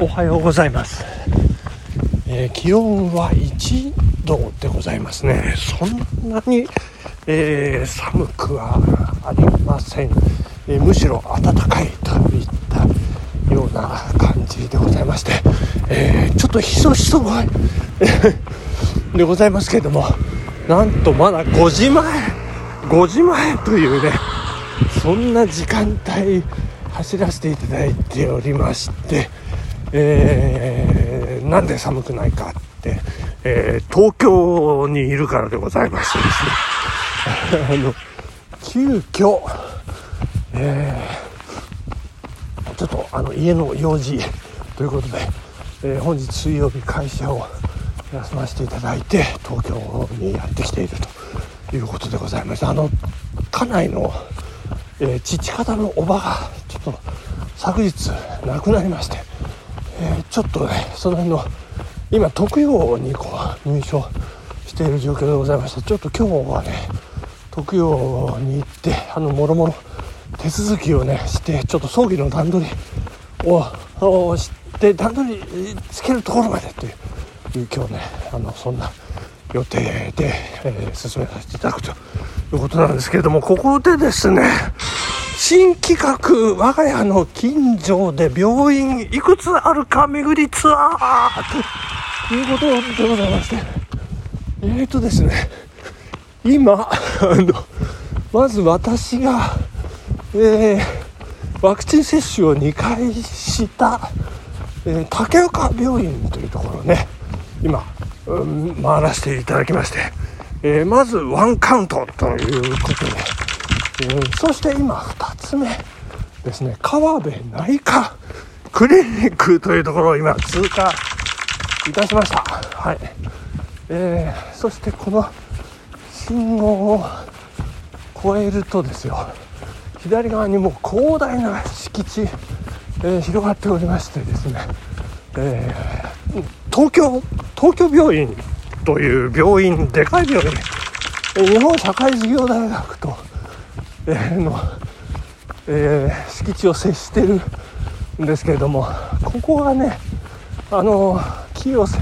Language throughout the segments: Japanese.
おはようございます、えー気温は1度でございますね。そんなに、えー寒くはありません、えーむしろ暖かいといったような感じでございまして、えーちょっとひそひそ声 でございますけれどもなんとまだ5時前5時前というねそんな時間帯走らせていただいておりまして、えーなんで寒くないかって、えー東京にいるからでございましてですね。あの急遽、えーちょっとあの家の用事ということで、えー本日水曜日会社を休ませていただいて東京にやってきているということでございます。あの家内の、えー父方のおばがちょっと昨日亡くなりまして、ちょっとねその辺の今特養にこう入所している状況でございましてちょっと今日はね特養に行ってあのもろもろ手続きをねしてちょっと葬儀の段取りををして段取りつけるところまでという今日ねあのそんな予定で、えー進めさせていただくということなんですけれどもここでですね新企画我が家の近所で病院いくつあるか巡りツアーということでございまして。えーとですね今あのまず私が、えーワクチン接種を2回した、えー竹岡病院というところをね今、うん回らせていただきまして、えーまずワンカウントということで、えーそして今2つ目ですね。川辺内科クリニックというところを今通過いたしました。はい、えーそしてこの信号を越えるとですよ左側にもう広大な敷地、えー広がっておりましてですね、えー東京東京病院という病院でかい病院日本社会事業大学と、の、えー敷地を接しているんですけれどもここがねあの清瀬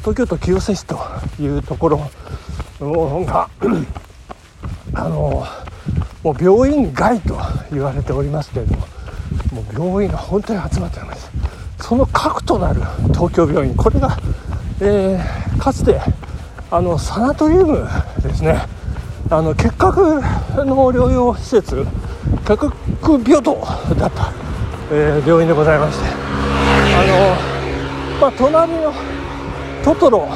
東京都清瀬市というところがあのもう病院街と言われておりますけれどももう病院が本当に集まっております。その核となる東京病院これが、えーかつてあのサナトリウムですね。あの結核の療養施設結核病棟だった、えー病院でございましてあの、まあ、隣のトトロ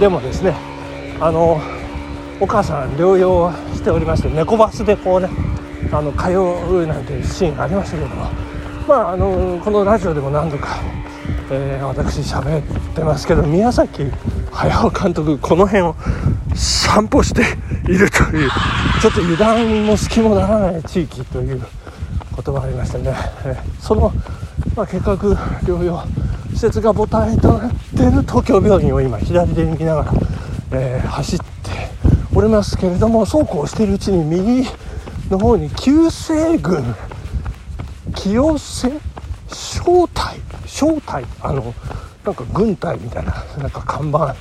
でもですねあのお母さん療養しておりまして猫バスでこうねあの通うなんていうシーンがありましたけどもまああのこのラジオでも何度か、えー私喋ってますけど宮崎駿監督この辺を散歩しているという ちょっと油断も隙もならない地域ということがありましてね、えーその、まあ、結核療養施設が母体となっている東京病院を今左で見ながら、えー走っておりますけれどもそうこうしているうちに右の方に旧西軍清瀬正体正体あのなんか軍隊みたいななんか看板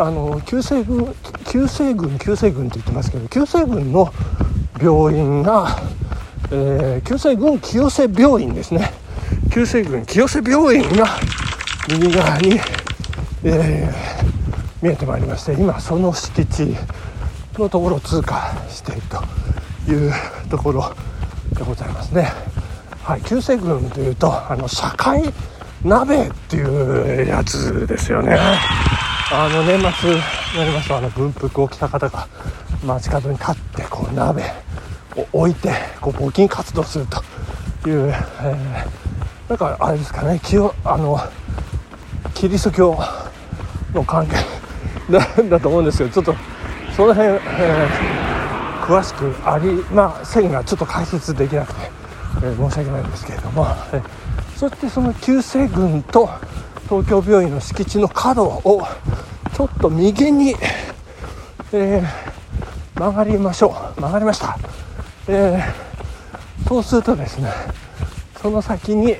あの旧西軍旧西軍旧西軍って言ってますけど旧西軍の病院が、えー旧西軍清瀬病院ですね旧西軍清瀬病院が右側に、えー見えてまいりまして今その敷地のところを通過しているというところでございますね。はい、旧西軍というとあの堺鍋っていうやつですよね。あの年末になりますとあの軍服を着た方が街角に立ってこう鍋を置いてこう募金活動するという、えーなんかあれですかね。清あのキリスト教の関係 なんだと思うんですけどちょっとその辺、えー詳しくありませんがちょっと解説できなくて、えー申し訳ないんですけれども、えーそしてその旧西軍と東京病院の敷地の角をちょっと右に、えー曲がりましょう。曲がりました、えーそうするとですねその先に、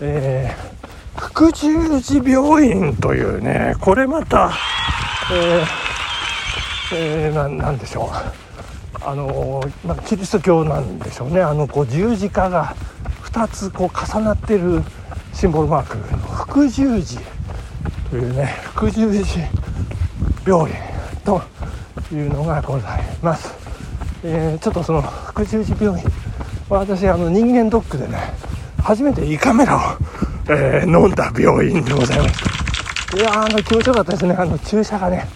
えー福十字病院というねこれまた、えーえー、ななんでしょう。あの、まあ、キリスト教なんでしょうね。あのこう十字架が2つこう重なってるシンボルマークの福十字というね福十字病院というのがございます、えー、ちょっとその福十字病院。私あの人間ドックでね初めて胃カメラを、えー、飲んだ病院でございます。いやあの気持ちよかったですね。あの注射がね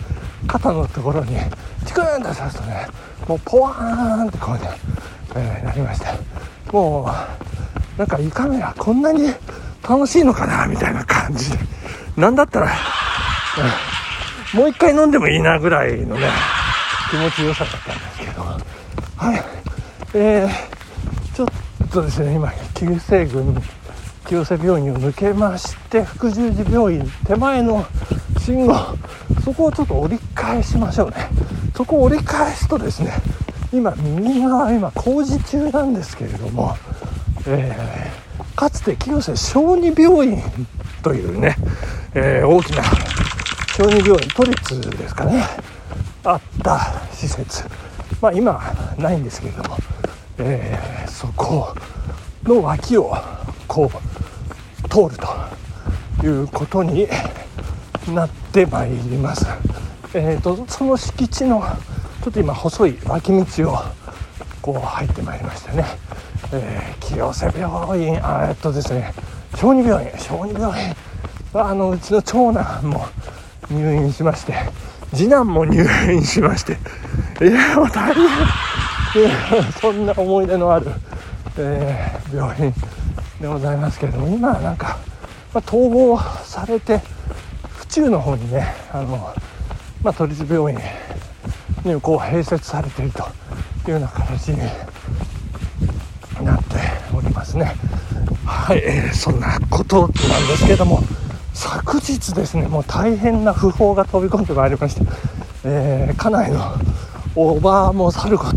肩のところにチクーンと刺すとねもうポワーンってこうね、えー、なりましたもうなんか胃カメラこんなに楽しいのかなみたいな感じ。でなんだったら、もう一回飲んでもいいなぐらいのね気持ちよさだったんですけど。はい。えー、ちょっとですね今旧西軍清瀬病院を抜けまして福十字病院手前の信号そこをちょっと折り返しましょうね。そこを折り返すとですね今右側今工事中なんですけれども、えー、かつて清瀬小児病院というね、えー、大きな小児病院都立ですかね。あった施設。まあ今ないんですけれども、えー、そこの脇をこう通るということになってまいります。えーと、その敷地のちょっと今細い脇道をこう入ってまいりましたね、えー、清瀬病院あえっとですね小児病院小児病院。あのうちの長男も入院しまして次男も入院しまして いやもう大変。そんな思い出のある、えー、病院でございますけれども今はなんか、まあ、統合されて府中の方にねあのまあ、都立病院にこう併設されているというような形におりますね。はい、えー、そんなことなんですけども昨日ですねもう大変な訃報が飛び込んでまいりまして、えー、家内のおばもさること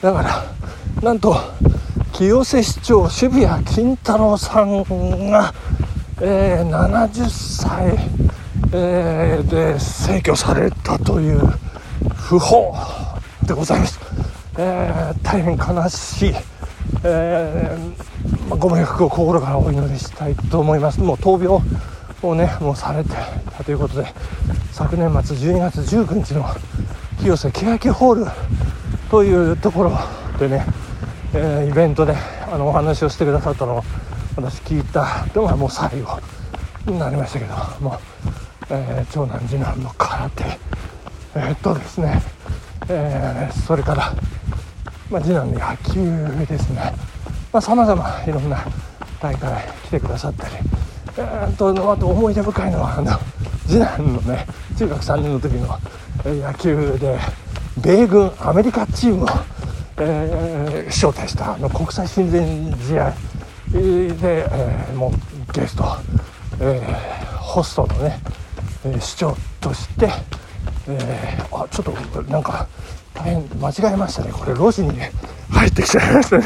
だからなんと清瀬市長渋谷金太郎さんが、えー、70歳えー、で逝去されたという訃報でございます、えー、大変悲しい、えー、まあ、ご冥福を心からお祈りしたいと思います。もう闘病をねもうされてたということで昨年末12月19日の清瀬欅ホールというところでね、えイベントであのお話をしてくださったのを私聞いたのがもう最後になりましたけどもうえー、長男次男の空手。え、っとですね、えー、それから、まあ、次男の野球ですね。さまざ、まいろんな大会来てくださったり、えー、とあと思い出深いのはあの次男のね中学3年の時の野球で米軍アメリカチームを、えー、招待したあの国際親善試合で、えー、もうゲスト、えー、ホストのねえー、市長として、えー、あちょっとなんか大変間違えましたね。これ路地にね入ってきちゃいましたね。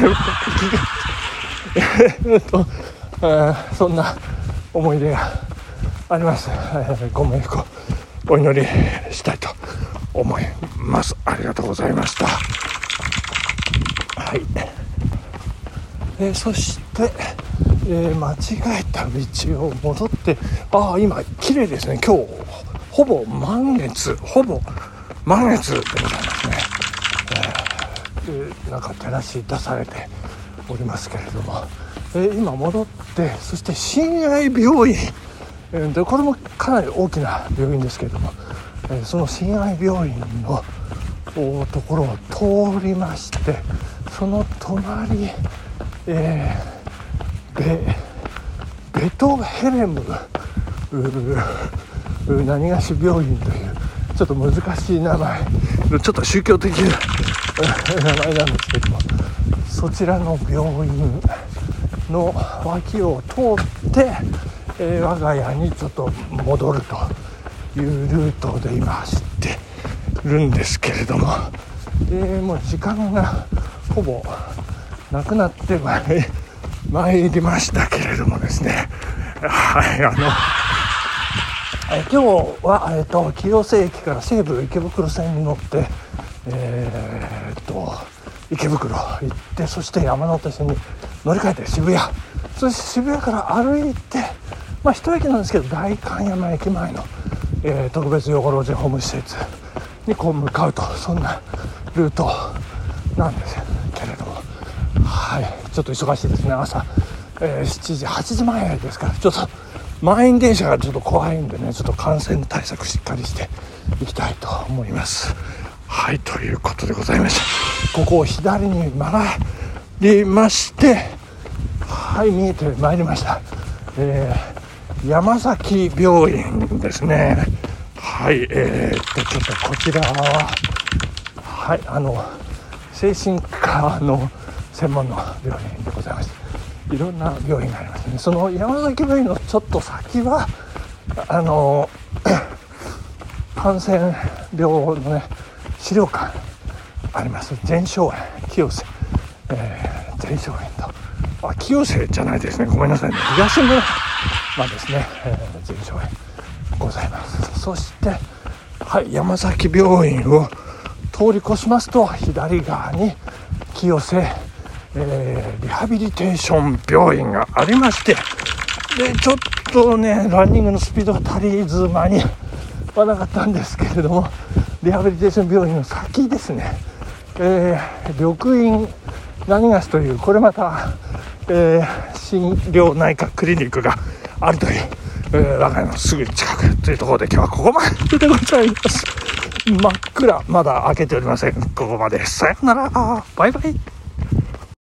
えっと、えー、そんな思い出があります、えー、ご冥福をお祈りしたいと思います。ありがとうございました。はい、えー、そしてえー、間違えた道を戻ってああ今綺麗ですね。今日ほぼ満月ほぼ満月でございますね、えー、なんか照らし出されておりますけれども、え、今戻ってそして親愛病院、え、でこれもかなり大きな病院ですけれども、え、その親愛病院のところを通りましてその隣えーベベトヘレム。何がし病院というちょっと難しい名前ちょっと宗教的な名前なんですけどもそちらの病院の脇を通って、えー、我が家にちょっと戻るというルートで今走ってるんですけれども、えー、もう時間がほぼなくなってまいりましたけれどもですね、はいあのえ今日は、えーと、清瀬駅から西武池袋線に乗ってえー、っと池袋行ってそして山手線に乗り換えて渋谷。そして渋谷から歩いてまあ一駅なんですけど代官山駅前の、えー、特別養護老人ホーム施設にこう向かうとそんなルートなんですけれども。はい。ちょっと忙しいですね。朝、えー、7時8時前ですからちょっと満員電車がちょっと怖いんでねちょっと感染対策しっかりしていきたいと思います。はいということでございました。ここを左に曲がりましてはい見えてまいりました、えー、山崎病院ですね。はいえー、っとちょっとこちらははいあの精神科の専門の病院でございます。いろんな病院がありますね。その山崎病院のちょっと先はあの 感染病のね資料館あります。全生園清瀬、えー、全生園と。あ清瀬じゃないですね。ごめんなさいね。東村まですね、えー、全生園ございます。そしてはい山崎病院を通り越しますと左側に清瀬、えー、リハビリテーション病院がありましてでちょっとねランニングのスピードが足りず間に合わなかったんですけれどもリハビリテーション病院の先ですね、えー、緑院何がしというこれまた、えー、心療内科クリニックがあるという、えー、我が家のす。ぐ近くというところで今日はここまででございます。真っ暗まだ開けておりません。ここまで。さよなら。バイバイ。